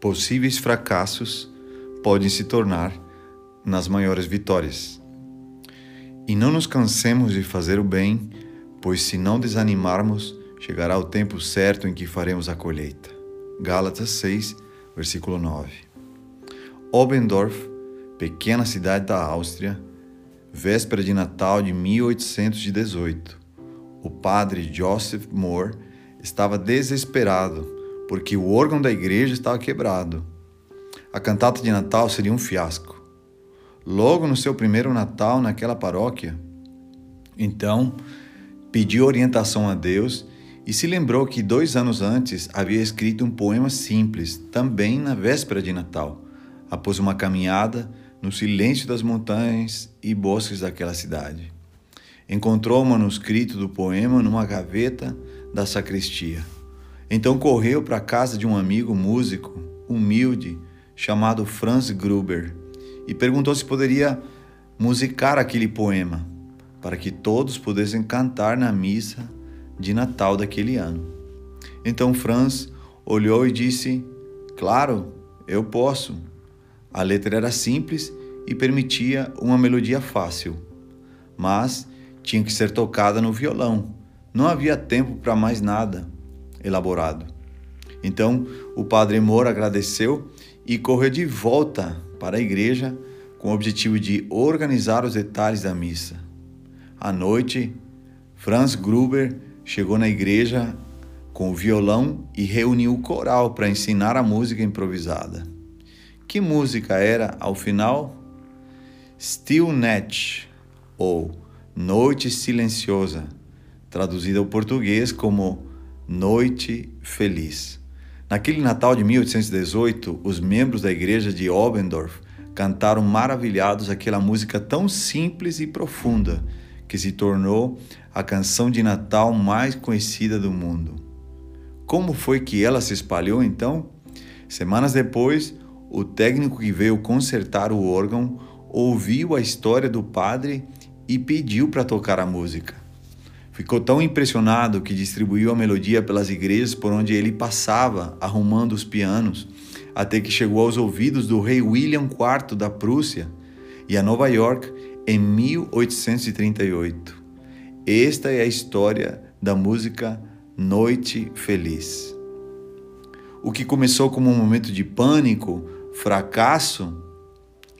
possíveis fracassos podem se tornar nas maiores vitórias. E não nos cansemos de fazer o bem, pois se não desanimarmos, chegará o tempo certo em que faremos a colheita. Gálatas 6, versículo 9. Obendorf, pequena cidade da Áustria, véspera de Natal de 1818. O padre Joseph Moore estava desesperado porque o órgão da igreja estava quebrado. A cantata de Natal seria um fiasco. Logo no seu primeiro Natal naquela paróquia, então pediu orientação a Deus e se lembrou que dois anos antes havia escrito um poema simples, também na véspera de Natal, após uma caminhada no silêncio das montanhas e bosques daquela cidade. Encontrou o manuscrito do poema numa gaveta da sacristia. Então correu para a casa de um amigo músico, humilde, chamado Franz Gruber, e perguntou se poderia musicar aquele poema, para que todos pudessem cantar na missa de Natal daquele ano. Então Franz olhou e disse: Claro, eu posso. A letra era simples e permitia uma melodia fácil, mas tinha que ser tocada no violão. Não havia tempo para mais nada elaborado. Então o padre Moura agradeceu e correu de volta para a igreja com o objetivo de organizar os detalhes da missa. À noite, Franz Gruber chegou na igreja com o violão e reuniu o coral para ensinar a música improvisada. Que música era, ao final? Still Night, ou Noite Silenciosa, traduzida ao português como Noite Feliz. Naquele Natal de 1818, os membros da igreja de Obendorf cantaram maravilhados aquela música tão simples e profunda que se tornou a canção de Natal mais conhecida do mundo. Como foi que ela se espalhou então? Semanas depois, o técnico que veio consertar o órgão ouviu a história do padre e pediu para tocar a música. Ficou tão impressionado que distribuiu a melodia pelas igrejas por onde ele passava, arrumando os pianos, até que chegou aos ouvidos do rei William IV da Prússia e a Nova York em 1838. Esta é a história da música Noite Feliz. O que começou como um momento de pânico fracasso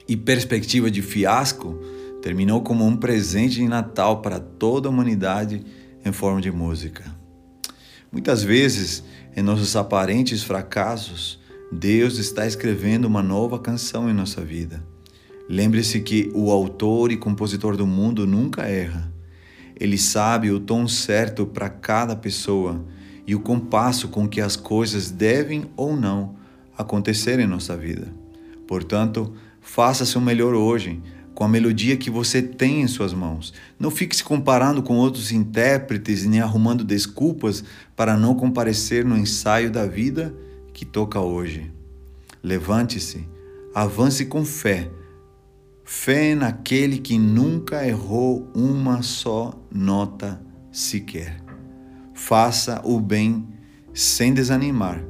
e perspectiva de fiasco, terminou como um presente de Natal para toda a humanidade em forma de música. Muitas vezes, em nossos aparentes fracassos, Deus está escrevendo uma nova canção em nossa vida. Lembre-se que o autor e compositor do mundo nunca erra. Ele sabe o tom certo para cada pessoa e o compasso com que as coisas devem ou não acontecer em nossa vida. Portanto, faça seu melhor hoje, com a melodia que você tem em suas mãos. Não fique se comparando com outros intérpretes nem arrumando desculpas para não comparecer no ensaio da vida que toca hoje. Levante-se, avance com fé. Fé naquele que nunca errou uma só nota sequer. Faça o bem sem desanimar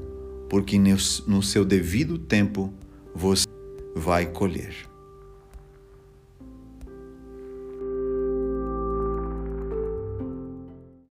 porque no seu devido tempo você vai colher.